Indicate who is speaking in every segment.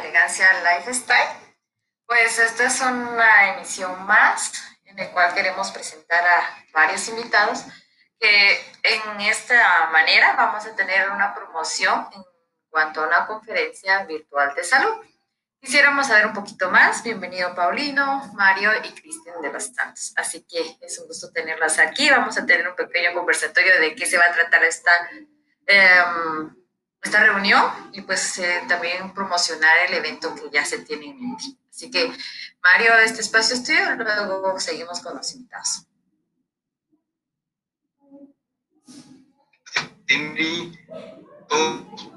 Speaker 1: Elegancia Lifestyle. Pues esta es una emisión más en la cual queremos presentar a varios invitados que en esta manera vamos a tener una promoción en cuanto a una conferencia virtual de salud. Quisiéramos saber un poquito más. Bienvenido Paulino, Mario y Cristian de Bastantes. Así que es un gusto tenerlas aquí. Vamos a tener un pequeño conversatorio de qué se va a tratar esta, em, esta reunión y pues eh, también promocionar el evento que ya se tiene en mente. Así que Mario, este espacio es tuyo, luego seguimos con los invitados.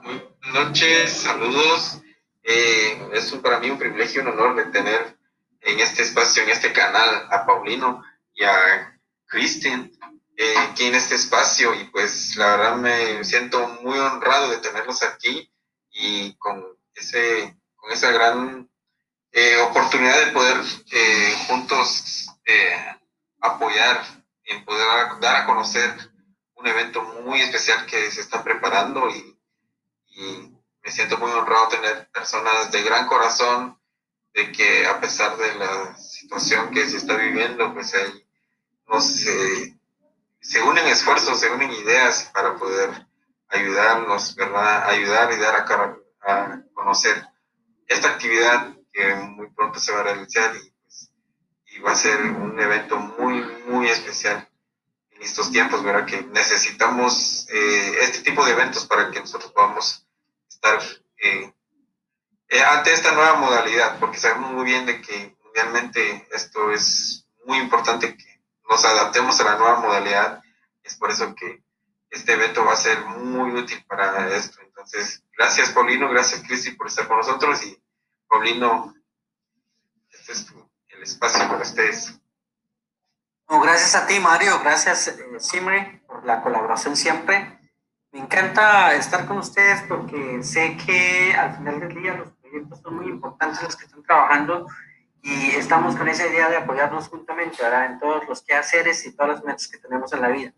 Speaker 2: buenas noches, saludos. Eh, es para mí un privilegio, un honor de tener en este espacio, en este canal, a Paulino y a Cristian eh, aquí en este espacio. Y pues la verdad me siento muy honrado de tenerlos aquí y con, ese, con esa gran eh, oportunidad de poder juntos apoyar, en poder dar a conocer un evento muy especial que se está preparando y, y me siento muy honrado tener personas de gran corazón, de que a pesar de la situación que se está viviendo, pues ahí nos, eh, se unen esfuerzos, se unen ideas para poder ayudarnos, ¿verdad? Ayudar y dar a, conocer esta actividad que muy pronto se va a realizar y, pues, y va a ser un evento muy, muy especial en estos tiempos, ¿verdad? Que necesitamos eh, este tipo de eventos para que nosotros podamos estar eh, eh, ante esta nueva modalidad, porque sabemos muy bien de que mundialmente esto es muy importante que nos adaptemos a la nueva modalidad. Es por eso que este evento va a ser muy útil para esto. Entonces, gracias Paulino, gracias Cristi por estar con nosotros y Paulino, este es el espacio para ustedes.
Speaker 3: gracias a ti Mario, gracias eh, Simre por la colaboración siempre. Me encanta estar con ustedes porque sé que al final del día los proyectos son muy importantes los que están trabajando y estamos con esa idea de apoyarnos juntamente ¿verdad? en todos los quehaceres y todas las metas que tenemos en la vida.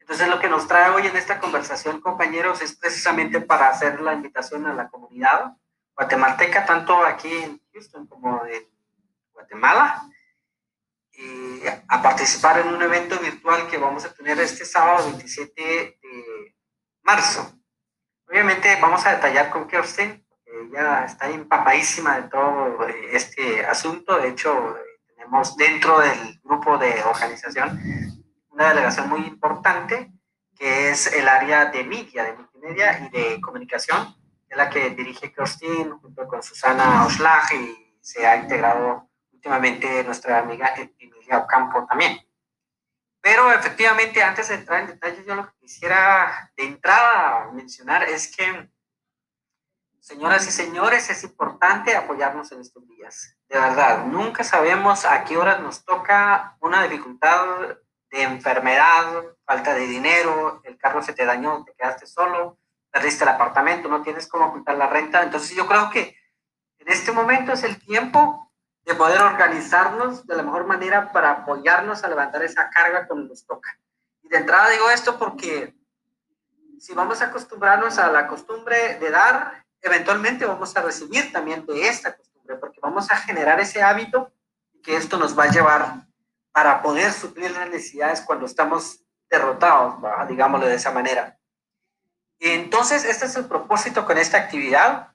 Speaker 3: Entonces lo que nos trae hoy en esta conversación, compañeros, es precisamente para hacer la invitación a la comunidad guatemalteca, tanto aquí en Houston como en Guatemala, a participar en un evento virtual que vamos a tener este sábado 27 de marzo. Obviamente vamos a detallar con Kirsten, ya está empapadísima de todo este asunto. De hecho, tenemos dentro del grupo de organización una delegación muy importante que es el área de media, de multimedia y de comunicación, es la que dirige Kirsten junto con Susana Oslach y se ha integrado últimamente nuestra amiga Emilia Ocampo también. Pero efectivamente, antes de entrar en detalles, yo lo que quisiera de entrada mencionar es que, señoras y señores, es importante apoyarnos en estos días. De verdad, nunca sabemos a qué horas nos toca una dificultad de enfermedad, falta de dinero, el carro se te dañó, te quedaste solo, perdiste el apartamento, no tienes cómo ocultar la renta. Entonces yo creo que en este momento es el tiempo de poder organizarnos de la mejor manera para apoyarnos a levantar esa carga cuando nos toca. Y de entrada digo esto porque si vamos a acostumbrarnos a la costumbre de dar, eventualmente vamos a recibir también de esta costumbre, porque vamos a generar ese hábito que esto nos va a llevar para poder suplir las necesidades cuando estamos derrotados, digámoslo de esa manera. Entonces, este es el propósito con esta actividad,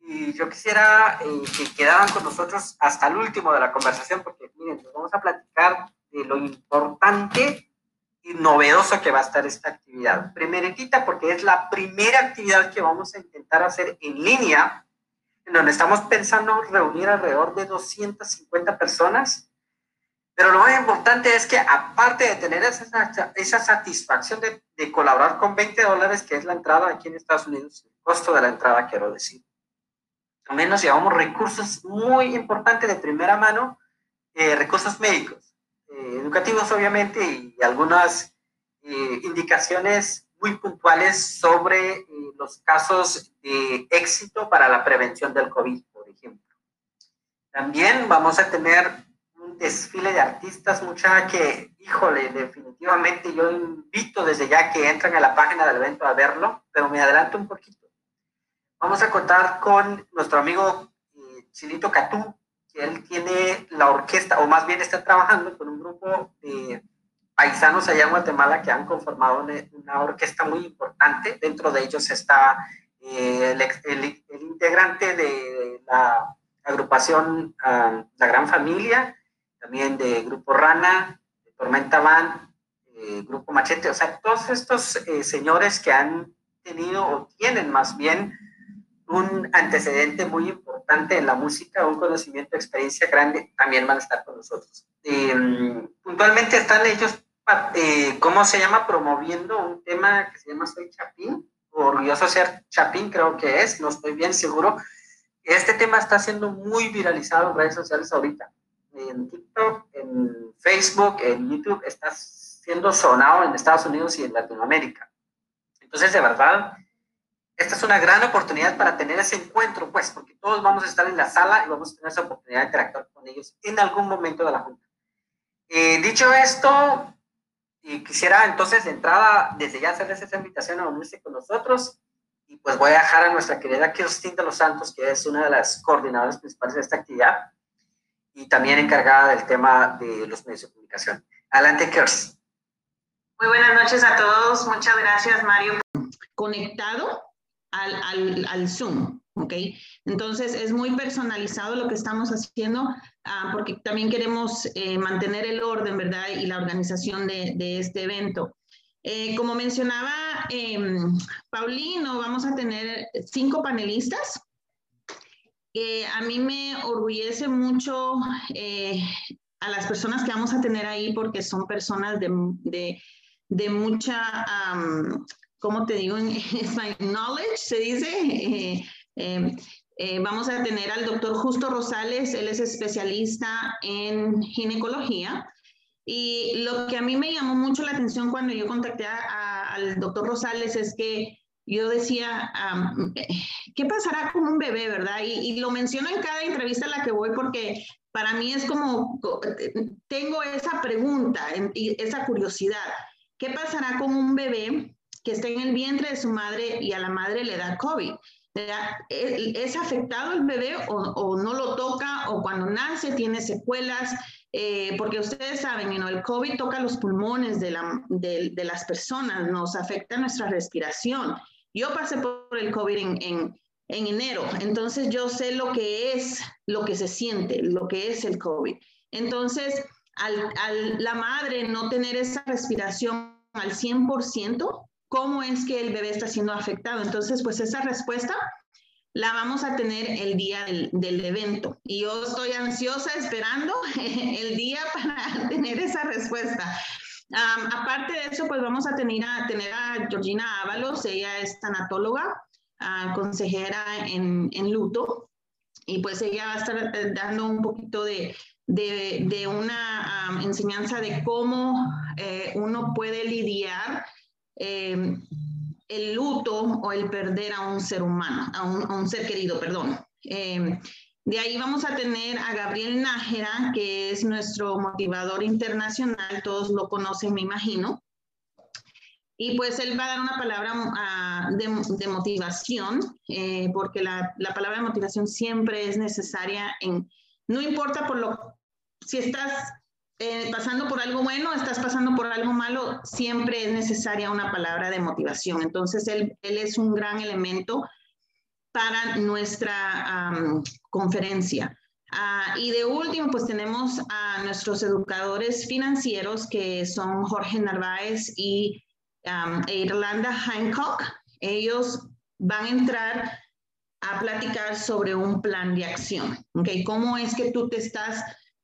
Speaker 3: y yo quisiera eh, que quedaran con nosotros hasta el último de la conversación, porque miren, nos vamos a platicar de lo importante novedoso que va a estar esta actividad. Primeritita, porque es la primera actividad que vamos a intentar hacer en línea, en donde estamos pensando reunir alrededor de 250 personas. Pero lo más importante es que aparte de tener esa, esa satisfacción de, de colaborar con 20 dólares, que es la entrada aquí en Estados Unidos, el costo de la entrada, quiero decir al menos llevamos recursos muy importantes de primera mano, eh, recursos médicos, eh, educativos obviamente, y algunas eh, indicaciones muy puntuales sobre los casos de éxito para la prevención del COVID, por ejemplo. También vamos a tener un desfile de artistas, mucha que, híjole, definitivamente yo invito desde ya que entran a la página del evento a verlo, pero me adelanto un poquito vamos a contar con nuestro amigo eh, Chilito Catú, él tiene la orquesta, o más bien está trabajando con un grupo de paisanos allá en Guatemala que han conformado una, orquesta muy importante. Dentro de ellos está eh, el, integrante de la agrupación ah, La Gran Familia, también de Grupo Rana, de Tormenta Van, eh, Grupo Machete, o sea, todos estos eh, señores que han tenido o tienen más bien un antecedente muy importante en la música, un conocimiento, experiencia grande, también van a estar con nosotros. Em, puntualmente están ellos, eh, ¿cómo se llama? Promoviendo un tema que se llama Soy Chapín, orgulloso ser Chapín, creo que es, no estoy bien seguro. Este tema está siendo muy viralizado en redes sociales ahorita. En TikTok, en Facebook, en YouTube, está siendo sonado en Estados Unidos y en Latinoamérica. Entonces, de verdad, esta es una gran oportunidad para tener ese encuentro, pues, porque todos vamos a estar en la sala y vamos a tener esa oportunidad de interactuar con ellos en algún momento de la junta. Eh, dicho esto, quisiera entonces de entrada, desde ya hacerles esa invitación a unirse con nosotros. Y pues voy a dejar a nuestra querida Kirstin de los Santos, que es una de las coordinadoras principales de esta actividad y también encargada del tema de los medios de comunicación. Adelante, Kirstin.
Speaker 4: Muy buenas noches a todos. Muchas gracias, Mario. Conectado al, al, al Zoom, ¿ok? Entonces es muy personalizado lo que estamos haciendo ah, porque también queremos eh, mantener el orden, ¿verdad? Y la organización de, de este evento. Eh, como mencionaba eh, Paulino, vamos a tener cinco panelistas. a mí me orgullece mucho eh, a las personas que vamos a tener ahí porque son personas de, de de mucha, ¿cómo te digo en español? Knowledge, se dice. Eh, em, eh, vamos a tener al doctor Justo Rosales, él es especialista en ginecología. Y lo que a mí me llamó mucho la atención cuando yo contacté al doctor Rosales es que yo decía, ¿qué pasará con un bebé, verdad? Y, y, lo menciono en cada entrevista a la que voy porque para mí es como, tengo esa pregunta, esa curiosidad. ¿Qué pasará con un bebé que está en el vientre de su madre y a la madre le da COVID? ¿Es afectado el bebé o, no lo toca o cuando nace tiene secuelas? Eh, porque ustedes saben, el COVID toca los pulmones de, las personas, nos afecta nuestra respiración. Yo pasé por el COVID en, enero, entonces yo sé lo que es, lo que se siente, lo que es el COVID. Entonces, al, la madre no tener esa respiración al 100%, ¿cómo es que el bebé está siendo afectado? Entonces, pues esa respuesta la vamos a tener el día del, evento. Y yo estoy ansiosa esperando el día para tener esa respuesta. aparte de eso, pues vamos a tener a, tener a Georgina Ábalos, ella es tanatóloga, ah, consejera en, luto, y pues ella va a estar eh, dando un poquito de, de, una enseñanza de cómo eh, uno puede lidiar eh, el luto o el perder a un ser humano, a un, ser querido, perdón. Eh, de ahí vamos a tener a Gabriel Nájera, que es nuestro motivador internacional, todos lo conocen, me imagino. Y pues él va a dar una palabra ah, de, motivación, porque la, la, palabra de motivación siempre es necesaria en, no importa por lo, si estás eh, pasando por algo bueno, estás pasando por algo malo, siempre es necesaria una palabra de motivación. Entonces, él, es un gran elemento para nuestra conferencia. Ah, y de último, pues tenemos a nuestros educadores financieros, que son Jorge Narváez y Irlanda Hancock. Ellos van a entrar a platicar sobre un plan de acción. ¿okay? ¿Cómo es que tú te estás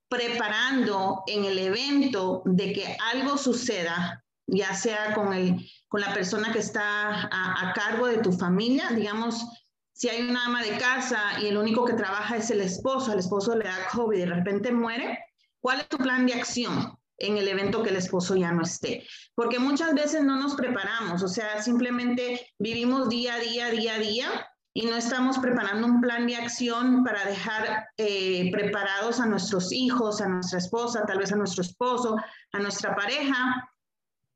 Speaker 4: preparando en el evento de que algo suceda, ya sea con, el, con la persona que está a, cargo de tu familia, digamos, si hay una ama de casa y el único que trabaja es el esposo, el esposo le da COVID y de repente muere, ¿cuál es tu plan de acción? en el evento que el esposo ya no esté. Porque muchas veces no nos preparamos, o sea, simplemente vivimos día a día, día a día, y no estamos preparando un plan de acción para dejar eh, preparados a nuestros hijos, a nuestra esposa, tal vez a nuestro esposo, a nuestra pareja,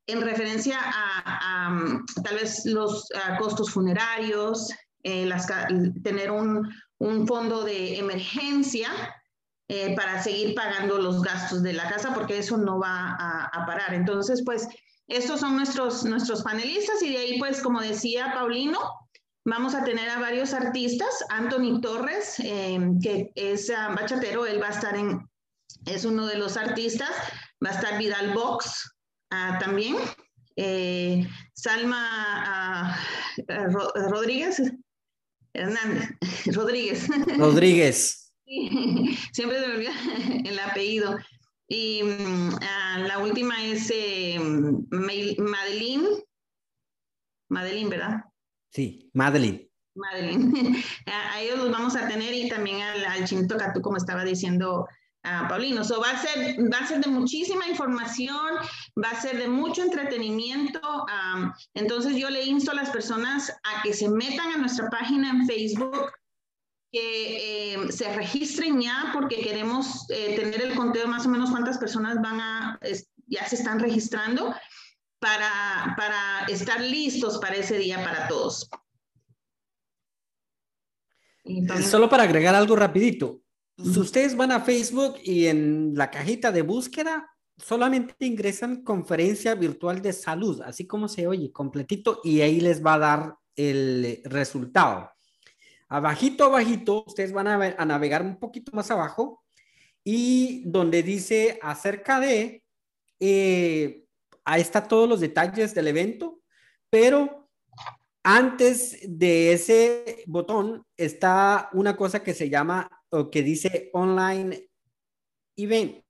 Speaker 4: en referencia a, tal vez los costos funerarios, eh, las, tener un, un, fondo de emergencia eh, para seguir pagando los gastos de la casa, porque eso no va a, a, parar. Entonces, pues, estos son nuestros, nuestros panelistas y de ahí, pues, como decía Paulino, vamos a tener a varios artistas. Anthony Torres, eh, que es uh, bachatero, él va a estar en, es uno de los artistas. Va a estar Vidal Box uh, también. Eh, Salma uh, Rodríguez, Hernández, Rodríguez.
Speaker 3: Rodríguez.
Speaker 4: Siempre se me olvida el apellido. Y uh, la última es eh, Madeline. Madeline, ¿verdad?
Speaker 3: Sí, Madeline.
Speaker 4: Madeline. a, ellos los vamos a tener y también al, al Chinito Catú, como estaba diciendo uh, Paulino. So, va, a ser, va a ser de muchísima información, va a ser de mucho entretenimiento. Entonces yo le insto a las personas a que se metan a nuestra página en Facebook, que eh, se registren ya porque queremos eh, tener el conteo más o menos cuántas personas van a, ya se están registrando para, para estar listos para ese día para todos.
Speaker 3: Entonces, Solo para agregar algo rapidito, si ustedes van a Facebook y en la cajita de búsqueda solamente ingresan conferencia virtual de salud, así como se oye, completito, y ahí les va a dar el resultado. Abajito, abajito, ustedes van a, a navegar un poquito más abajo y donde dice acerca de, eh, ahí está todos los detalles del evento, pero antes de ese botón está una cosa que se llama o que dice online event.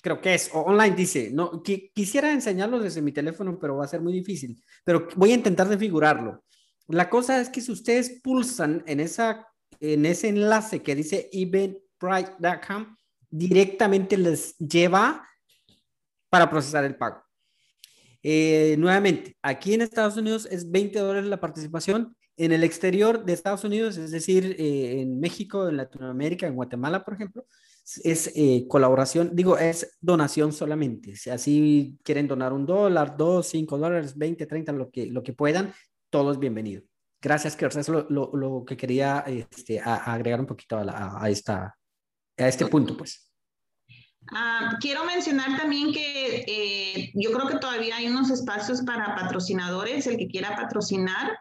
Speaker 3: Creo que es, o online dice, no, quisiera enseñarlo desde mi teléfono, pero va a ser muy difícil, pero voy a intentar de La cosa es que si ustedes pulsan en, esa, en ese enlace que dice eventbrite.com, directamente les lleva para procesar el pago. Eh, nuevamente, aquí en Estados Unidos es 20 dólares la participación en el exterior de Estados Unidos, es decir, eh, en México, en Latinoamérica, en Guatemala, por ejemplo, es eh, colaboración, digo, es donación solamente. Si así quieren donar un dólar, dos, cinco dólares, 20, 30, lo que, lo que puedan, todos bienvenidos. Gracias, Kerr. Eso es lo, lo, lo, que quería este, a, a agregar un poquito a, la, a, esta, a este punto, pues.
Speaker 4: Uh, quiero mencionar también que eh, yo creo que todavía hay unos espacios para patrocinadores, el que quiera patrocinar.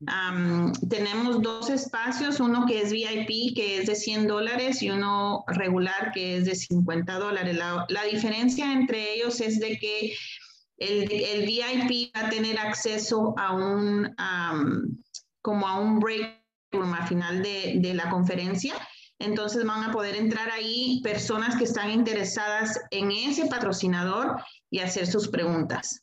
Speaker 4: Um, tenemos dos espacios, uno que es VIP, que es de 100 dólares, y uno regular, que es de 50 dólares. La, la diferencia entre ellos es de que el, el, VIP va a tener acceso a un, um, como a un break room al final de, de la conferencia. Entonces van a poder entrar ahí personas que están interesadas en ese patrocinador y hacer sus preguntas.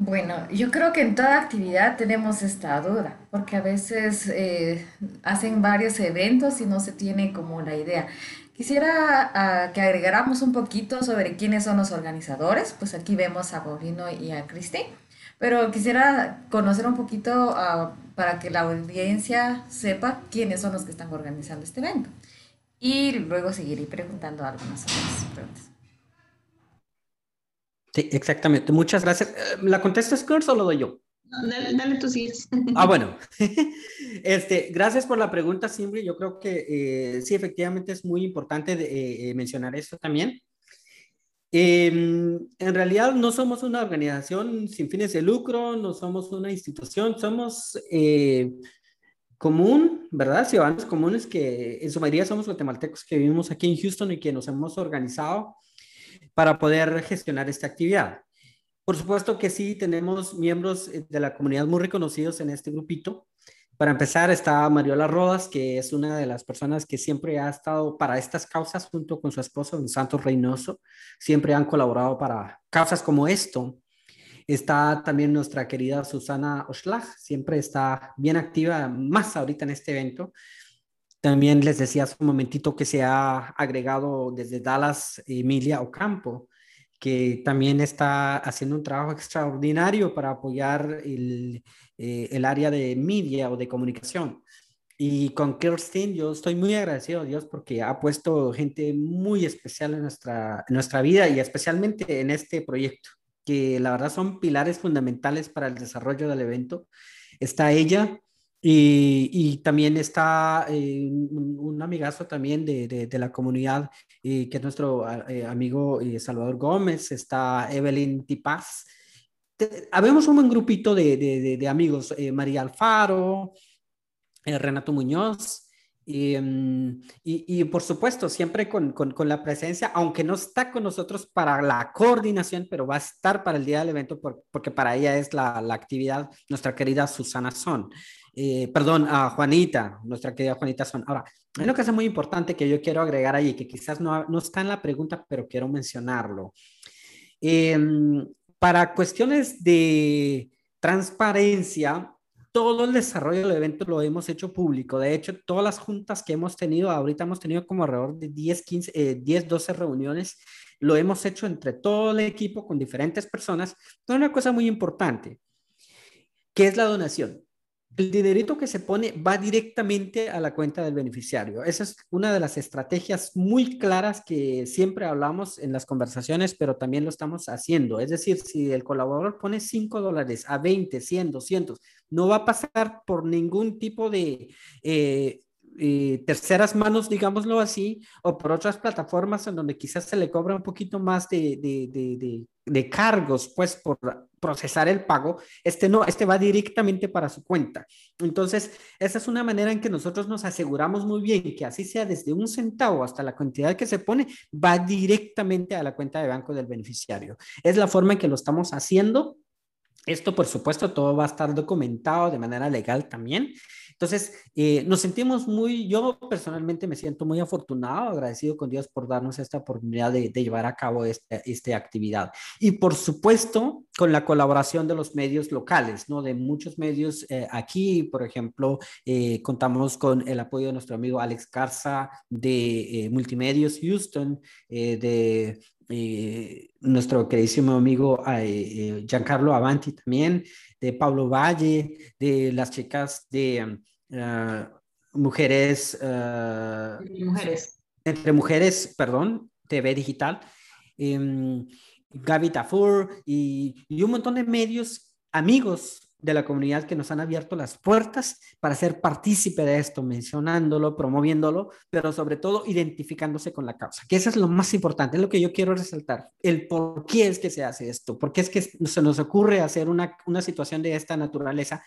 Speaker 1: Bueno, yo creo que en toda actividad tenemos esta duda, porque a veces eh, hacen varios eventos y no se tiene como la idea. Quisiera uh, que agregáramos un poquito sobre quiénes son los organizadores, pues aquí vemos a Paulino y a Cristi, pero quisiera conocer un poquito uh, para que la audiencia sepa quiénes son los que están organizando este evento. Y luego seguiré preguntando algunas otras preguntas.
Speaker 3: Sí, exactamente. Muchas gracias. Eh, ¿La contestas, Kurt, o lo doy yo?
Speaker 4: Dale, dale tú sí.
Speaker 3: Ah, bueno. Este, gracias por la pregunta, Simbri. Yo creo que eh, sí, efectivamente es muy importante de, eh, mencionar esto también. Eh, en realidad no somos una organización sin fines de lucro, no somos una institución, somos eh, común, ¿verdad? Ciudadanos comunes que en su mayoría somos guatemaltecos que vivimos aquí en Houston y que nos hemos organizado para poder gestionar esta actividad. Por supuesto que sí, tenemos miembros de la comunidad muy reconocidos en este grupito. Para empezar está Mariola Rodas, que es una de las personas que siempre ha estado para estas causas junto con su esposo, don Santos Reynoso. Siempre han colaborado para causas como esto. Está también nuestra querida Susana Oshlag, siempre está bien activa, más ahorita en este evento. También les decía hace un momentito que se ha agregado desde Dallas Emilia Ocampo, que también está haciendo un trabajo extraordinario para apoyar el, eh, el área de media o de comunicación. Y con Kirsten, yo estoy muy agradecido a Dios porque ha puesto gente muy especial en nuestra, nuestra vida y especialmente en este proyecto. que la verdad son pilares fundamentales para el desarrollo del evento. Está ella, y, también está eh, un, amigazo también de, de, la comunidad, que es nuestro eh, amigo eh, Salvador Gómez, está Evelyn Tipaz. Habemos un buen grupito de, de amigos, María Alfaro, Renato Muñoz, mm, y, y, por supuesto, siempre con, con, con, la presencia, aunque no está con nosotros para la coordinación, pero va a estar para el día del evento porque para ella es la, la actividad, nuestra querida Susana Son. Eh, perdón, a Juanita, nuestra querida Juanita Son. Ahora, hay una cosa muy importante que yo quiero agregar ahí, que quizás no, no está en la pregunta, pero quiero mencionarlo. Em, para cuestiones de transparencia, todo el desarrollo del evento lo hemos hecho público. De hecho, todas las juntas que hemos tenido, ahorita hemos tenido como alrededor de 10, 15, 10, 12 reuniones, lo hemos hecho entre todo el equipo con diferentes personas. Una cosa muy importante, que es la donación el dinerito que se pone va directamente a la cuenta del beneficiario. Esa es una de las estrategias muy claras que siempre hablamos en las conversaciones, pero también lo estamos haciendo. Es decir, si el colaborador pone 5 dólares a 20, 100, 200, no va a pasar por ningún tipo de eh, eh, terceras manos, digámoslo así, o por otras plataformas en donde quizás se le cobra un poquito más de, cargos, pues por procesar el pago, este no, este va directamente para su cuenta. Entonces, esa es una manera en que nosotros nos aseguramos muy bien que así sea desde un centavo hasta la cantidad que se pone, va directamente a la cuenta de banco del beneficiario. Es la forma en que lo estamos haciendo. Esto, por supuesto, todo va a estar documentado de manera legal también. Entonces, eh, nos sentimos muy, yo personalmente me siento muy afortunado, agradecido con Dios por darnos esta oportunidad de, llevar a cabo esta, esta, actividad. Y por supuesto, con la colaboración de los medios locales, ¿no? De muchos medios eh, aquí, por ejemplo, eh, contamos con el apoyo de nuestro amigo Alex Garza de Multimedios Houston, de nuestro queridísimo amigo Giancarlo Avanti también, de Pablo Valle, de las chicas de uh, mujeres, uh,
Speaker 4: mujeres.
Speaker 3: Entre mujeres, perdón, TV digital, um, Gaby Tafur y, y un montón de medios amigos de la comunidad que nos han abierto las puertas para ser partícipe de esto, mencionándolo, promoviéndolo, pero sobre todo identificándose con la causa, que eso es lo más importante, es lo que yo quiero resaltar, el por qué es que se hace esto, por qué es que se nos ocurre hacer una, una situación de esta naturaleza,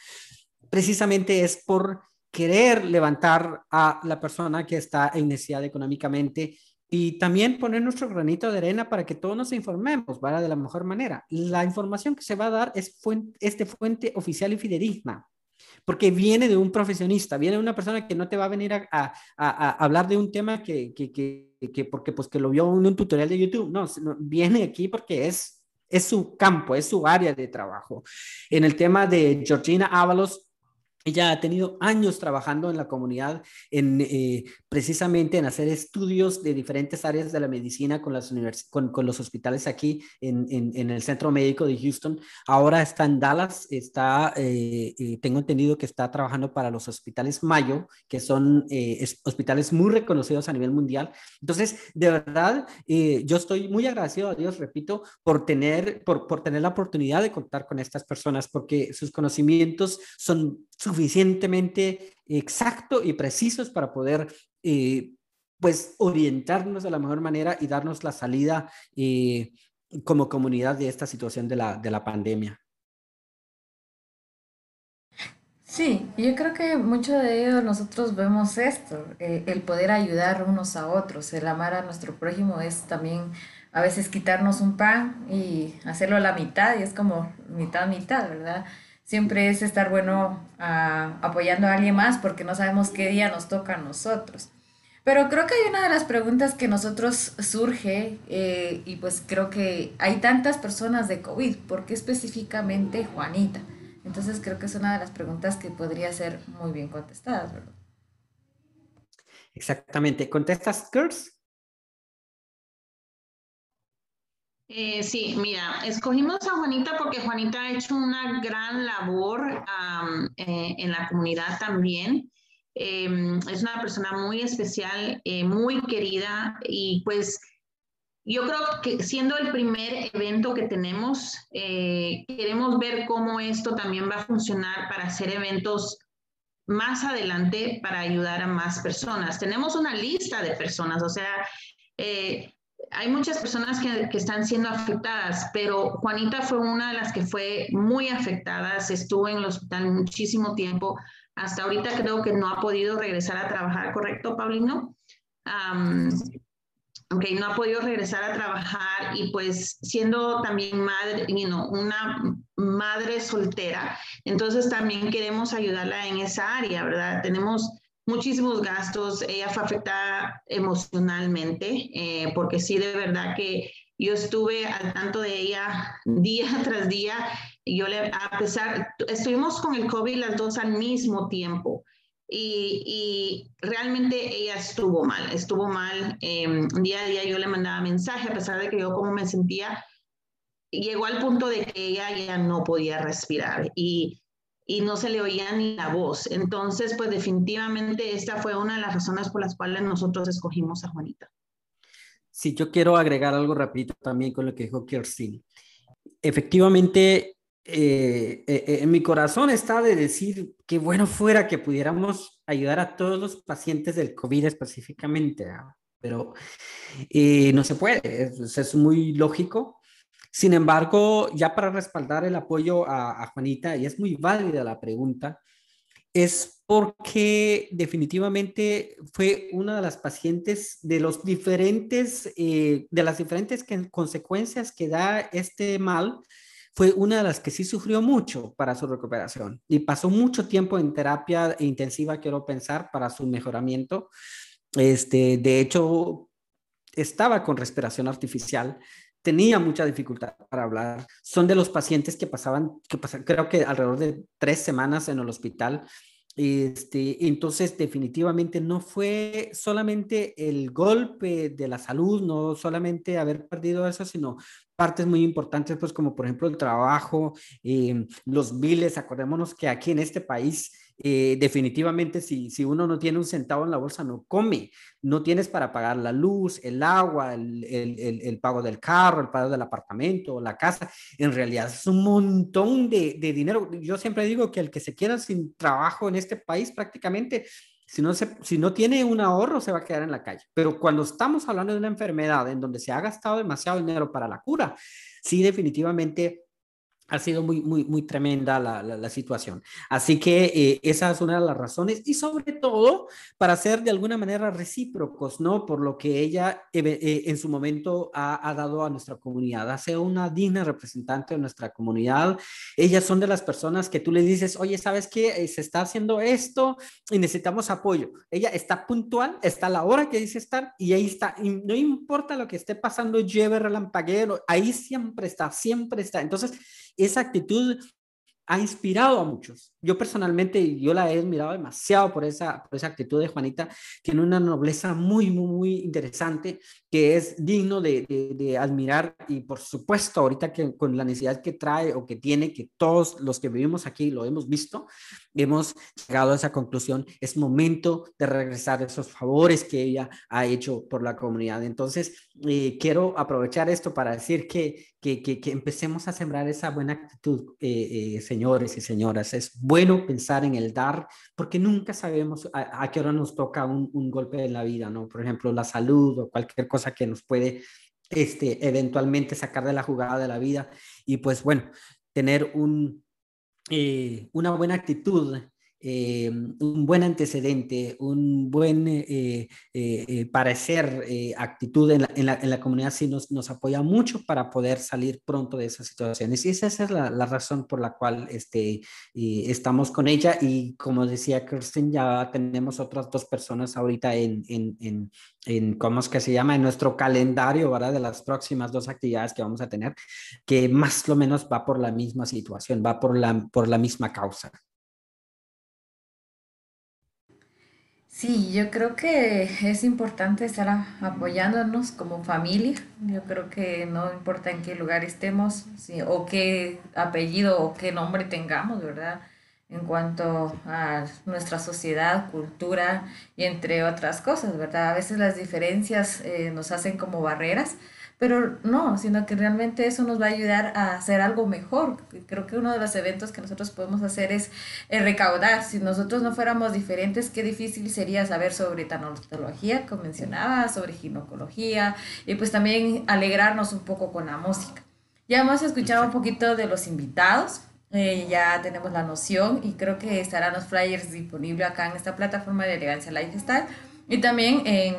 Speaker 3: precisamente es por querer levantar a la persona que está en necesidad económicamente y también poner nuestro granito de arena para que todos nos informemos, ¿vale? De la mejor manera. La información que se va a dar es, fuente, de fuente oficial y fidedigna, porque viene de un profesionista, viene de una persona que no te va a venir a, a, a, hablar de un tema que, que, que, que, porque pues que lo vio en un tutorial de YouTube, no, viene aquí porque es, es su campo, es su área de trabajo. En el tema de Georgina Ábalos, ella ha tenido años trabajando en la comunidad, en, eh, precisamente en hacer estudios de diferentes áreas de la medicina con, las con, con los hospitales aquí en, en, el Centro Médico de Houston. Ahora está en Dallas, está, eh, eh, tengo entendido que está trabajando para los hospitales Mayo, que son hospitales muy reconocidos a nivel mundial. Entonces, de verdad, yo estoy muy agradecido a Dios, repito, por tener, por, por tener la oportunidad de contar con estas personas, porque sus conocimientos son suficientemente exactos y precisos para poder eh, pues orientarnos de la mejor manera y darnos la salida eh, como comunidad de esta situación de la, de la pandemia.
Speaker 1: Sí, yo creo que mucho de ello nosotros vemos esto, eh, el poder ayudar unos a otros, el amar a nuestro prójimo es también a veces quitarnos un pan y hacerlo a la mitad y es como mitad, mitad, ¿verdad? Siempre es estar bueno ah, apoyando a alguien más porque no sabemos qué día nos toca a nosotros. Pero creo que hay una de las preguntas que nosotros surge eh, y pues creo que hay tantas personas de COVID, ¿por qué específicamente Juanita? Entonces creo que es una de las preguntas que podría ser muy bien contestadas, ¿verdad?
Speaker 3: Exactamente. ¿Contestas, Kurs?
Speaker 4: Eh, sí, mira, escogimos a Juanita porque Juanita ha hecho una gran labor eh, en la comunidad también. Em, es una persona muy especial, eh, muy querida y pues yo creo que siendo el primer evento que tenemos, eh, queremos ver cómo esto también va a funcionar para hacer eventos más adelante para ayudar a más personas. Tenemos una lista de personas, o sea, eh, hay muchas personas que, están siendo afectadas, pero Juanita fue una de las que fue muy afectada, estuvo en el hospital muchísimo tiempo, hasta ahorita creo que no ha podido regresar a trabajar, ¿correcto, Paulino? ok, no ha podido regresar a trabajar y pues siendo también madre, una madre soltera, entonces también queremos ayudarla en esa área, ¿verdad? Tenemos muchísimos gastos, ella fue afectada emocionalmente, eh, porque sí, de verdad que yo estuve al tanto de ella día tras día, yo le, a pesar, estuvimos con el COVID las dos al mismo tiempo, y, realmente ella estuvo mal, estuvo mal. Eh, día a día yo le mandaba mensaje, a pesar de que yo como me sentía, llegó al punto de que ella ya no podía respirar y, y no se le oía ni la voz. Entonces, pues definitivamente esta fue una de las razones por las cuales nosotros escogimos a Juanita.
Speaker 3: Sí, yo quiero agregar algo rapidito también con lo que dijo Kirstin. Efectivamente, eh, eh, eh, en mi corazón está de decir que bueno fuera que pudiéramos ayudar a todos los pacientes del COVID específicamente, pero no se puede, es, muy lógico. Sin embargo, ya para respaldar el apoyo a, Juanita, y es muy válida la pregunta, es porque definitivamente fue una de las pacientes de los diferentes, de las diferentes consecuencias que da este mal fue una de las que sí sufrió mucho para su recuperación y pasó mucho tiempo en terapia intensiva, quiero pensar, para su mejoramiento. Este, de hecho, estaba con respiración artificial, tenía mucha dificultad para hablar. Son de los pacientes que pasaban, que pasaban, creo que alrededor de tres semanas en el hospital. Este, entonces, definitivamente no fue solamente el golpe de la salud, no solamente haber perdido eso, sino partes muy importantes, pues como por ejemplo el trabajo, eh, los biles, acordémonos que aquí en este país eh, definitivamente si, si uno no tiene un centavo en la bolsa no come, no tienes para pagar la luz, el agua, el, el, el, pago del carro, el pago del apartamento, la casa, en realidad es un montón de, de dinero. Yo siempre digo que el que se queda sin trabajo en este país prácticamente si no, se, si no tiene un ahorro, se va a quedar en la calle. Pero cuando estamos hablando de una enfermedad en donde se ha gastado demasiado dinero para la cura, sí definitivamente ha sido muy, muy, muy tremenda la, la, situación. Así que eh, esa es una de las razones y sobre todo para ser de alguna manera recíprocos, ¿no? Por lo que ella eh, eh, en su momento ha, ha, dado a nuestra comunidad, ha sido una digna representante de nuestra comunidad. Ellas son de las personas que tú le dices, oye, ¿sabes qué? Se está haciendo esto y necesitamos apoyo. Ella está puntual, está a la hora que dice estar y ahí está. Y no importa lo que esté pasando, lleve relampaguero, ahí siempre está, siempre está. Entonces, esa actitud ha inspirado a muchos. Yo personalmente, yo la he admirado demasiado por esa, por esa actitud de Juanita. Tiene una nobleza muy, muy, muy interesante que es digno de, de, admirar y por supuesto ahorita que con la necesidad que trae o que tiene, que todos los que vivimos aquí lo hemos visto, hemos llegado a esa conclusión, es momento de regresar esos favores que ella ha hecho por la comunidad. Entonces, eh, quiero aprovechar esto para decir que, que, empecemos a sembrar esa buena actitud, eh, eh, señores y señoras. Es bueno pensar en el dar, porque nunca sabemos a, qué hora nos toca un, un golpe en la vida, ¿no? Por ejemplo, la salud o cualquier cosa que nos puede este, eventualmente sacar de la jugada de la vida. Y pues bueno, tener un, eh, una buena actitud eh, un buen antecedente, un buen eh, eh, parecer, actitud en la, comunidad sí nos, apoya mucho para poder salir pronto de esas situaciones. Y esa, es la, la, razón por la cual este, estamos con ella. Y como decía Kirsten, ya tenemos otras dos personas ahorita en, en, en, en ¿cómo es que se llama? En nuestro calendario, ¿verdad? De las próximas dos actividades que vamos a tener, que más o menos va por la misma situación, va por la, por la misma causa.
Speaker 1: Sí, yo creo que es importante estar apoyándonos como familia. Yo creo que no importa en qué lugar estemos o qué apellido o qué nombre tengamos, ¿verdad? En cuanto a nuestra sociedad, cultura y entre otras cosas, ¿verdad? A veces las diferencias eh, nos hacen como barreras, pero no, sino que realmente eso nos va a ayudar a hacer algo mejor. Creo que uno de los eventos que nosotros podemos hacer es eh, recaudar. Si nosotros no fuéramos diferentes, qué difícil sería saber sobre tanatología, como mencionaba, sobre ginecología y pues también alegrarnos un poco con la música. Ya hemos escuchado un poquito de los invitados. Eh, ya tenemos la noción y creo que estarán los flyers disponibles acá en esta plataforma de Elegancia Lifestyle. Y también en,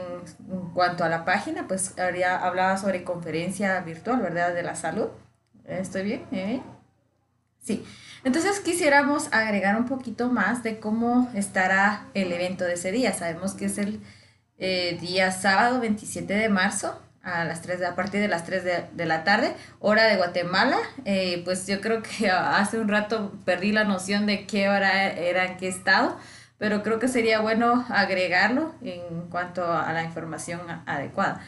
Speaker 1: cuanto a la página, pues habría, hablaba sobre conferencia virtual, ¿verdad? De la salud. ¿Estoy bien? ¿Eh? Sí. Entonces quisiéramos agregar un poquito más de cómo estará el evento de ese día. Sabemos que es el eh, día sábado 27 de marzo a las 3 de, a partir de las 3 de, de la tarde, hora de Guatemala. Eh, pues yo creo que hace un rato perdí la noción de qué hora era en qué estado pero creo que sería bueno agregarlo en cuanto a la información adecuada.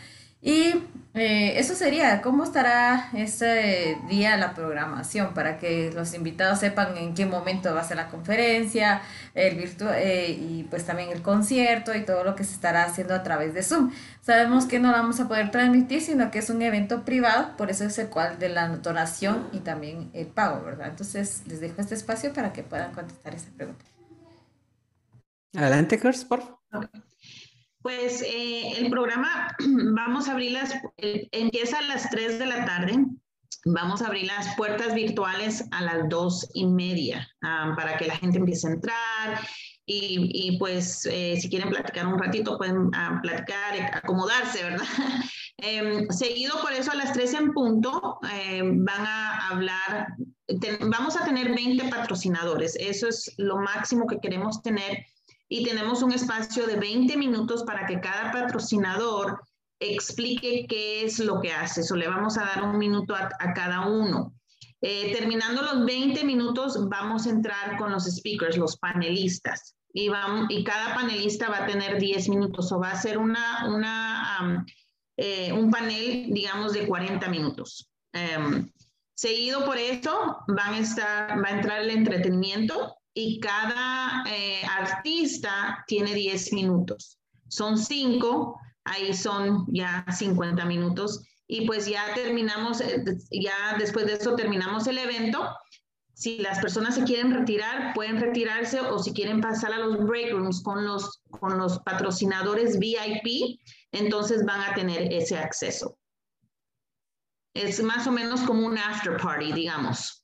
Speaker 1: Y eh, eso sería, ¿cómo estará ese día la programación para que los invitados sepan en qué momento va a ser la conferencia, el virtual eh, y pues también el concierto y todo lo que se estará haciendo a través de Zoom? Sabemos que no lo vamos a poder transmitir, sino que es un evento privado, por eso es el cual de la donación y también el pago, ¿verdad? Entonces les dejo este espacio para que puedan contestar esa pregunta.
Speaker 3: Adelante, Kers, por favor.
Speaker 4: Pues eh, el programa, vamos a abrir las, empieza a las 3 de la tarde. Vamos a abrir las puertas virtuales a las dos y media para que la gente empiece a entrar y, y pues eh, si quieren platicar un ratito pueden uh, platicar, acomodarse, ¿verdad? eh, seguido por eso a las 3 en punto em, van a hablar, vamos a tener 20 patrocinadores, eso es lo máximo que queremos tener y tenemos un espacio de 20 minutos para que cada patrocinador explique qué es lo que hace. Eso le vamos a dar un minuto a, cada uno. Eh, terminando los 20 minutos, vamos a entrar con los speakers, los panelistas. Y, vamos, y cada panelista va a tener 10 minutos o va a ser una, una, eh, un panel, digamos, de 40 minutos. Em, seguido por esto, van a estar, va a entrar el entretenimiento, y cada eh, artista tiene 10 minutos. Son 5, ahí son ya 50 minutos y pues ya terminamos, eh, ya después de eso terminamos el evento. Si las personas se quieren retirar, pueden retirarse o si quieren pasar a los break rooms con los, con los patrocinadores VIP, entonces van a tener ese acceso. Es más o menos como un after party, digamos.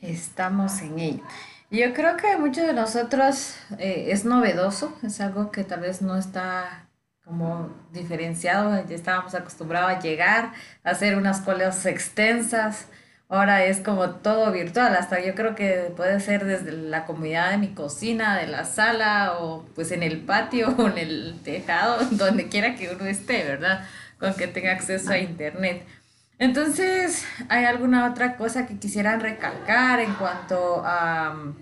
Speaker 1: Estamos en ello. Yo creo que muchos de nosotros eh, es novedoso, es algo que tal vez no está como diferenciado, ya estábamos acostumbrados a llegar, a hacer unas colas extensas, ahora es como todo virtual, hasta yo creo que puede ser desde la comunidad de mi cocina, de la sala, o pues en el patio, o en el tejado, donde quiera que uno esté, ¿verdad? Con que tenga acceso a internet. Entonces, ¿hay alguna otra cosa que quisieran recalcar en cuanto a mm,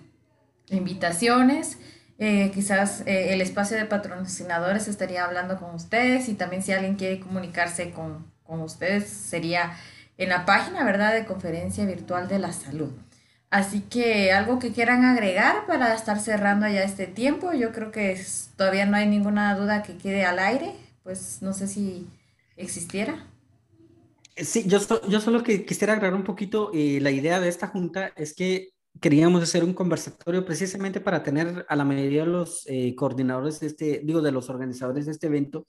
Speaker 1: invitaciones? Eh, quizás eh, el espacio de patrocinadores estaría hablando con ustedes y también si alguien quiere comunicarse con, con ustedes sería en la página, ¿verdad?, de Conferencia Virtual de la Salud. Así que algo que quieran agregar para estar cerrando ya este tiempo, yo creo que todavía no hay ninguna duda que quede al aire, pues no sé si existiera.
Speaker 3: Sí, yo, solo que quisiera agregar un poquito, eh, la idea de esta junta es que queríamos hacer un conversatorio precisamente para tener a la mayoría de los eh, coordinadores de este, digo, de los organizadores de este evento.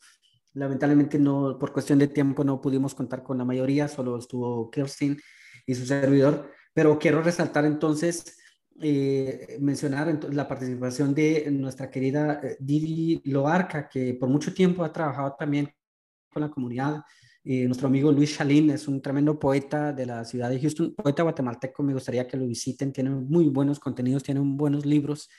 Speaker 3: Lamentablemente no, por cuestión de tiempo no pudimos contar con la mayoría, solo estuvo Kirsten y su servidor, pero quiero resaltar entonces, eh, mencionar la participación de nuestra querida Didi Loarca, que por mucho tiempo ha trabajado también con la comunidad nuestro amigo Luis Chalín es un tremendo poeta de la ciudad de Houston, poeta guatemalteco, me gustaría que lo visiten, tiene muy buenos contenidos, tiene buenos libros.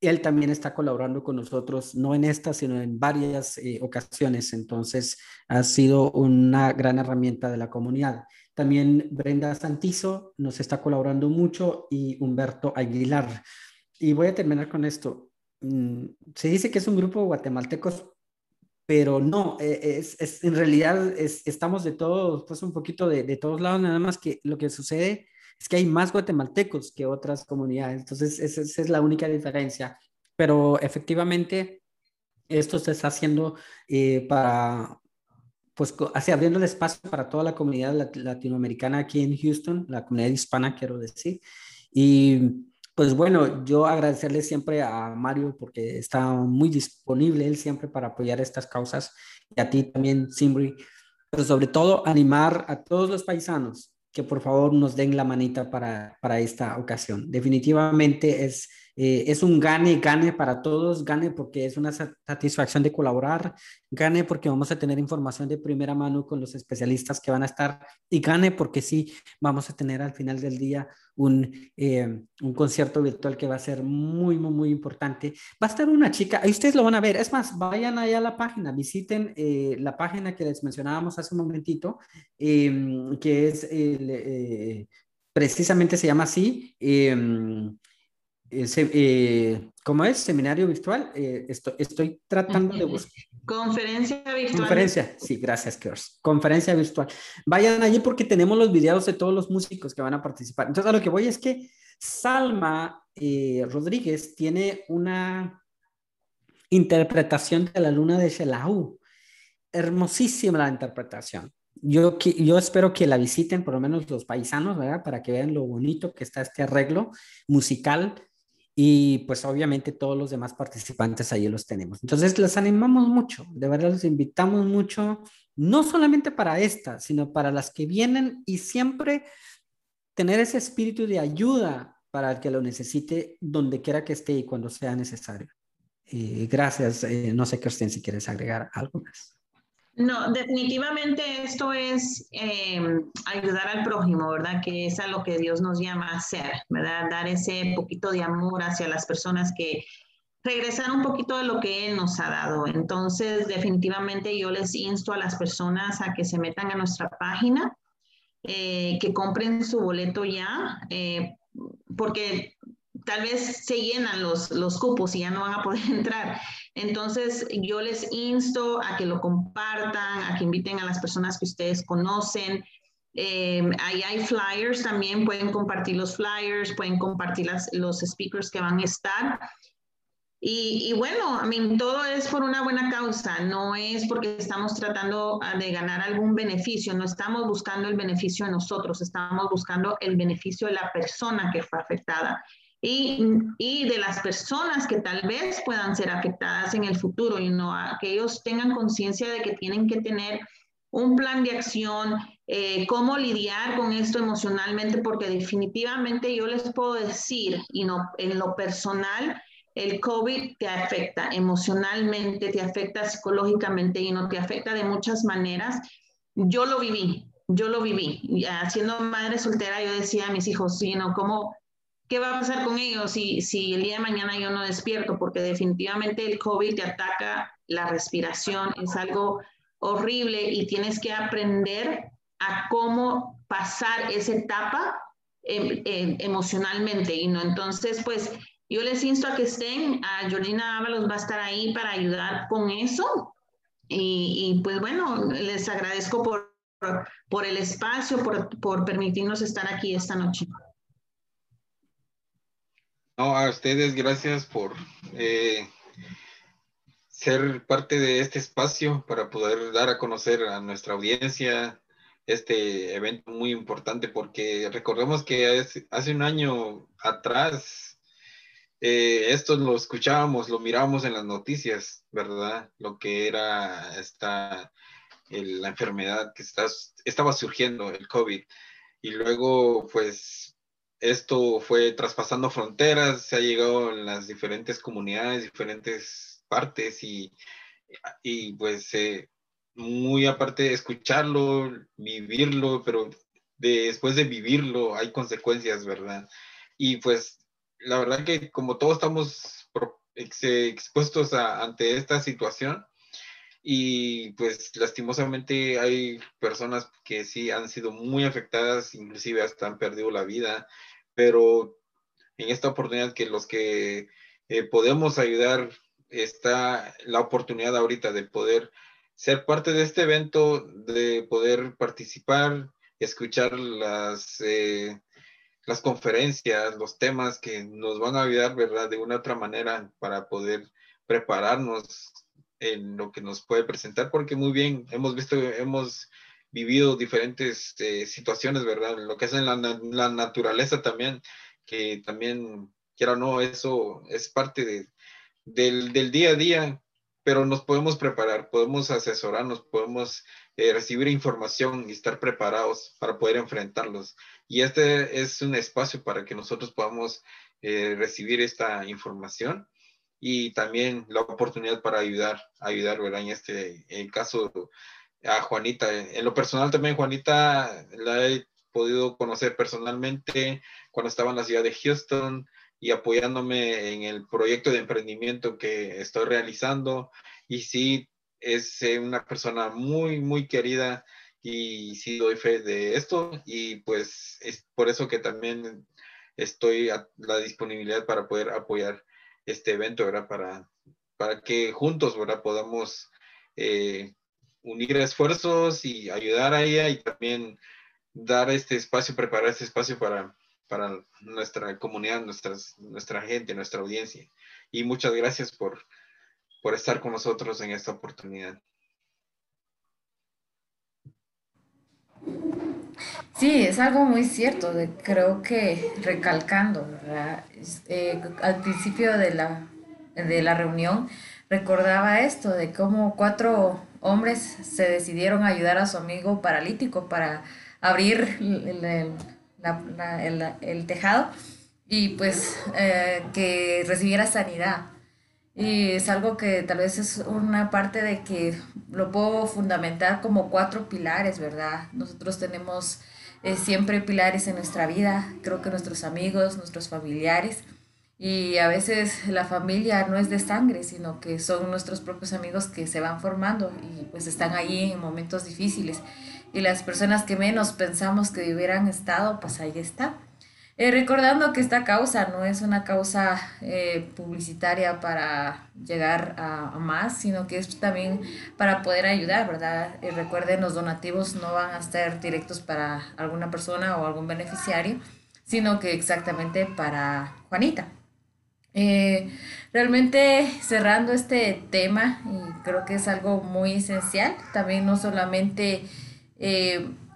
Speaker 3: Él también está colaborando con nosotros, no en esta, sino en varias eh, ocasiones, entonces ha sido una gran herramienta de la comunidad. También Brenda Santizo nos está colaborando mucho y Humberto Aguilar. Y voy a terminar con esto. Mm, se dice que es un grupo de guatemaltecos pero no, e, es, es en realidad estamos de todos, pues un poquito de, de, todos lados, nada más que lo que sucede es que hay más guatemaltecos que otras comunidades, entonces esa, es la única diferencia, pero efectivamente esto se está haciendo eh, para, pues, así abriendo el espacio para toda la comunidad latinoamericana aquí en Houston, la comunidad hispana, quiero decir. Y pues bueno, yo agradecerle siempre a Mario porque está muy disponible él siempre para apoyar estas causas y a ti también, Simbri, pero sobre todo animar a todos los paisanos que por favor nos den la manita para, para esta ocasión. Definitivamente es eh, es un gane, gane para todos, gane porque es una satisfacción de colaborar, gane porque vamos a tener información de primera mano con los especialistas que van a estar y gane porque sí, vamos a tener al final del día un, eh, un concierto virtual que va a ser muy, muy, muy importante. Va a estar una chica, ahí ustedes lo van a ver, es más, vayan allá a la página, visiten eh, la página que les mencionábamos hace un momentito, em, que es precisamente se llama así. Em, eh, ¿cómo es? Seminario virtual. Eh, estoy, tratando de buscar.
Speaker 4: Conferencia virtual.
Speaker 3: Conferencia, sí, gracias, Kers. Conferencia virtual. Vayan allí porque tenemos los videos de todos los músicos que van a participar. Entonces, a lo que voy es que Salma eh, Rodríguez tiene una interpretación de la luna de Shelahu. Hermosísima la interpretación. Yo, yo espero que la visiten, por lo menos los paisanos, ¿verdad? Para que vean lo bonito que está este arreglo musical y pues obviamente todos los demás participantes ahí los tenemos. Entonces les animamos mucho, de verdad los invitamos mucho, no solamente para esta, sino para las que vienen y siempre tener ese espíritu de ayuda para el que lo necesite donde quiera que esté y cuando sea necesario. Eh, gracias. Eh, no sé, Kirsten, si quieres agregar algo más.
Speaker 4: No, definitivamente esto es em, ayudar al prójimo, ¿verdad? Que es a lo que Dios nos llama a hacer, ¿verdad? Dar ese poquito de amor hacia las personas que regresar un poquito de lo que Él nos ha dado. Entonces, definitivamente yo les insto a las personas a que se metan a nuestra página, eh, que compren su boleto ya, eh, porque tal vez se llenan los, los cupos y ya no van a poder entrar. Entonces, yo les insto a que lo compartan, a que inviten a las personas que ustedes conocen. Eh, ahí hay flyers también, pueden compartir los flyers, pueden compartir las, los speakers que van a estar. Y, bueno, a mí todo es por una buena causa, no es porque estamos tratando ah, de ganar algún beneficio, no estamos buscando el beneficio de nosotros, estamos buscando el beneficio de la persona que fue afectada y, de las personas que tal vez puedan ser afectadas en el futuro y no que ellos tengan conciencia de que tienen que tener un plan de acción, eh, cómo lidiar con esto emocionalmente, porque definitivamente yo les puedo decir, y no en lo personal, el COVID te afecta emocionalmente, te afecta psicológicamente y no te afecta de muchas maneras. Yo lo viví, yo lo viví. Siendo madre soltera, yo decía a mis hijos, sí, ¿no? ¿Cómo, ¿Qué va a pasar con ellos si, si el día de mañana yo no despierto? Porque definitivamente el COVID te ataca la respiración, es algo horrible y tienes que aprender a cómo pasar esa etapa em, em, emocionalmente. Y no, entonces, pues yo les insto a que estén, a Georgina Ábalos va a estar ahí para ayudar con eso. Y, pues bueno, les agradezco por, por el espacio, por, por permitirnos estar aquí esta noche.
Speaker 2: No, a ustedes gracias por eh, ser parte de este espacio para poder dar a conocer a nuestra audiencia este evento muy importante porque recordemos que hace un año atrás eh, esto lo escuchábamos, lo mirábamos en las noticias, ¿verdad? Lo que era esta, la enfermedad que está, estaba surgiendo, el COVID. Y luego, pues, esto fue traspasando fronteras, se ha llegado en las diferentes comunidades, diferentes partes y, y pues eh, muy aparte de escucharlo, vivirlo, pero después de vivirlo hay consecuencias, ¿verdad? Y pues la verdad que como todos estamos expuestos ante esta situación, y pues lastimosamente hay personas que sí han sido muy afectadas, inclusive hasta han perdido la vida pero en esta oportunidad que los que eh, podemos ayudar, está la oportunidad ahorita de poder ser parte de este evento, de poder participar, escuchar las, eh, las conferencias, los temas que nos van a ayudar, ¿verdad? De una otra manera para poder prepararnos en lo que nos puede presentar, porque muy bien, hemos visto, hemos vivido diferentes eh, situaciones, ¿verdad? Lo que es en la, la, naturaleza también, que también, quiera o no, eso es parte de, del, del, día a día, pero nos podemos preparar, podemos asesorarnos, podemos eh, recibir información y estar preparados para poder enfrentarlos. Y este es un espacio para que nosotros podamos eh, recibir esta información y también la oportunidad para ayudar, ayudar, ¿verdad? En este en caso a Juanita. En lo personal también Juanita la he podido conocer personalmente cuando estaba en la ciudad de Houston y apoyándome en el proyecto de emprendimiento que estoy realizando. Y sí, es eh, una persona muy, muy querida y sí doy fe de esto y pues es por eso que también estoy a la disponibilidad para poder apoyar este evento, ¿verdad? Para, para que juntos, ¿verdad? Podamos eh, unir esfuerzos y ayudar a ella y también dar este espacio, preparar este espacio para, para nuestra comunidad, nuestras, nuestra gente, nuestra audiencia. Y muchas gracias por, por estar con nosotros en esta oportunidad.
Speaker 1: Sí, es algo muy cierto, creo que recalcando, eh, al principio de la, de la reunión recordaba esto, de cómo cuatro hombres se decidieron ayudar a su amigo paralítico para abrir el, tejado y pues eh, que recibiera sanidad. Y es algo que tal vez es una parte de que lo puedo fundamentar como cuatro pilares, ¿verdad? Nosotros tenemos eh, siempre pilares en nuestra vida, creo que nuestros amigos, nuestros familiares, y a veces la familia no es de sangre, sino que son nuestros propios amigos que se van formando y pues están ahí en momentos difíciles. Y las personas que menos pensamos que hubieran estado, pues ahí está. Eh, recordando que esta causa no es una causa eh, publicitaria para llegar a, más, sino que es también para poder ayudar, ¿verdad? Eh, recuerden, los donativos no van a estar directos para alguna persona o algún beneficiario, sino que exactamente para Juanita. realmente cerrando este tema, y creo que es algo muy esencial, también no solamente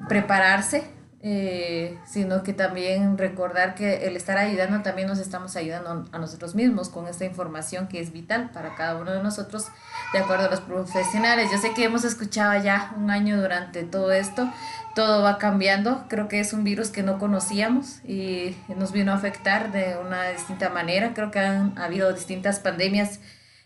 Speaker 1: prepararse, eh, sino que también recordar que el estar ayudando también nos estamos ayudando a nosotros mismos con esta información que es vital para cada uno de nosotros, de acuerdo a los profesionales. Yo sé que hemos escuchado ya un año durante todo esto, todo va cambiando, creo que es un virus que no conocíamos y nos vino a afectar de una distinta manera, creo que han habido distintas pandemias.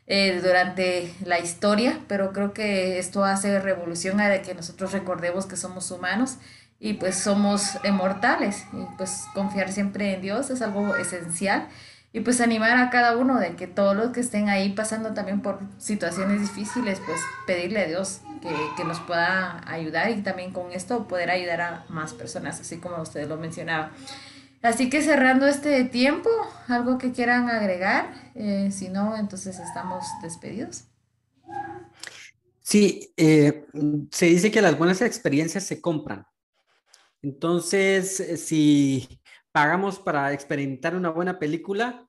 Speaker 1: Eh, durante la historia, pero creo que esto hace revolución a que nosotros recordemos que somos humanos y pues somos inmortales y pues confiar siempre en Dios es algo esencial y pues animar a cada uno de que todos los que estén ahí pasando también por situaciones difíciles pues pedirle a Dios que, que nos pueda ayudar y también con esto poder ayudar a más personas así como usted lo mencionaba. Así que cerrando este tiempo, algo que quieran agregar, eh, si no, entonces estamos despedidos.
Speaker 3: Sí, eh, se dice que las buenas experiencias se compran. Entonces, eh, si pagamos para experimentar una buena película,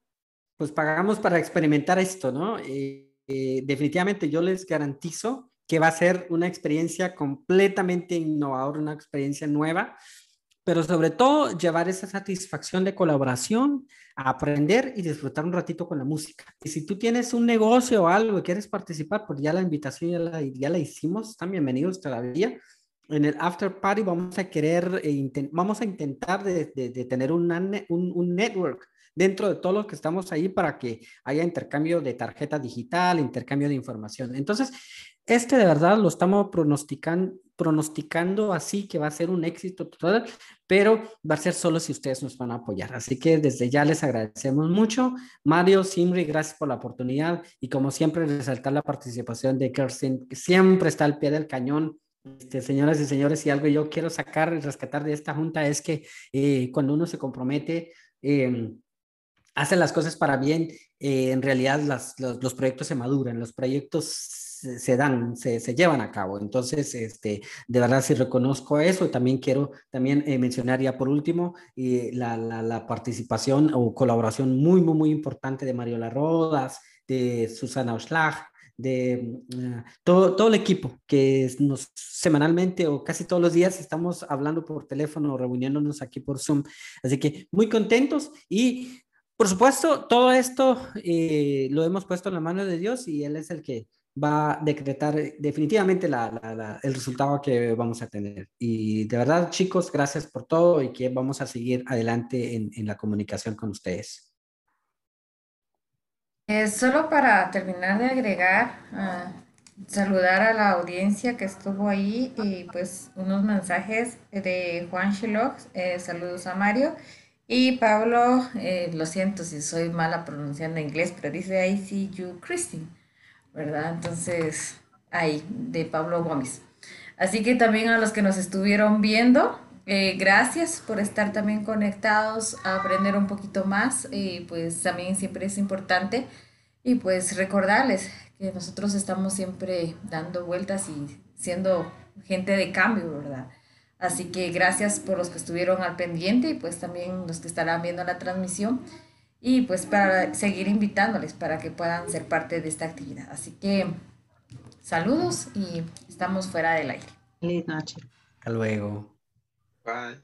Speaker 3: pues pagamos para experimentar esto, ¿no? Eh, eh, definitivamente yo les garantizo que va a ser una experiencia completamente innovadora, una experiencia nueva, pero sobre todo llevar esa satisfacción de colaboración, aprender y disfrutar un ratito con la música. Y si tú tienes un negocio o algo y quieres participar, pues ya la invitación ya la, ya la hicimos, están bienvenidos todavía en el after party vamos a querer, eh, vamos a intentar de, de, tener un, un, network dentro de todos los que estamos ahí para que haya intercambio de tarjeta digital, intercambio de información. Entonces, este de verdad lo estamos pronosticando, pronosticando así que va a ser un éxito total, pero va a ser solo si ustedes nos van a apoyar. Así que desde ya les agradecemos mucho. Mario, Simri, gracias por la oportunidad y como siempre resaltar la participación de Kirsten, que siempre está al pie del cañón este, señoras y señores, si algo yo quiero sacar y rescatar de esta junta es que eh, cuando uno se compromete, eh, hace las cosas para bien, eh, en realidad los, proyectos se maduran, los proyectos se, dan, se, llevan a cabo. Entonces, este, de verdad, si reconozco eso, también quiero también mencionar ya por último la, la, la, participación o colaboración muy, muy, muy importante de Mariola Rodas, de Susana Oschlag, de ah, todo, todo el equipo que nos semanalmente o casi todos los días estamos hablando por teléfono, reuniéndonos aquí por Zoom. Así que muy contentos y por supuesto, todo esto eh, lo hemos puesto en la mano de Dios y Él es el que va a decretar definitivamente el resultado que vamos a tener. Y de verdad, chicos, gracias por todo y que vamos a seguir adelante en, la comunicación con ustedes.
Speaker 1: Eh, solo para terminar de agregar, ah, saludar a la audiencia que estuvo ahí y pues unos mensajes de Juan Shiloh, eh, saludos a Mario. Y Pablo, eh, lo siento si soy mala pronunciando inglés, pero dice I see you, Christine. ¿verdad? Entonces, ahí, de Pablo Gómez. Así que también a los que nos estuvieron viendo, eh, gracias por estar también conectados, a aprender un poquito más, y pues también siempre es importante. Y pues recordarles que nosotros estamos siempre dando vueltas y siendo gente de cambio, ¿verdad? Así que gracias por los que estuvieron al pendiente y pues también los que estarán viendo la transmisión y pues para seguir invitándoles para que puedan ser parte de esta actividad. Así que saludos y estamos fuera del aire.
Speaker 4: Feliz noche.
Speaker 3: Hasta luego.
Speaker 2: Bye.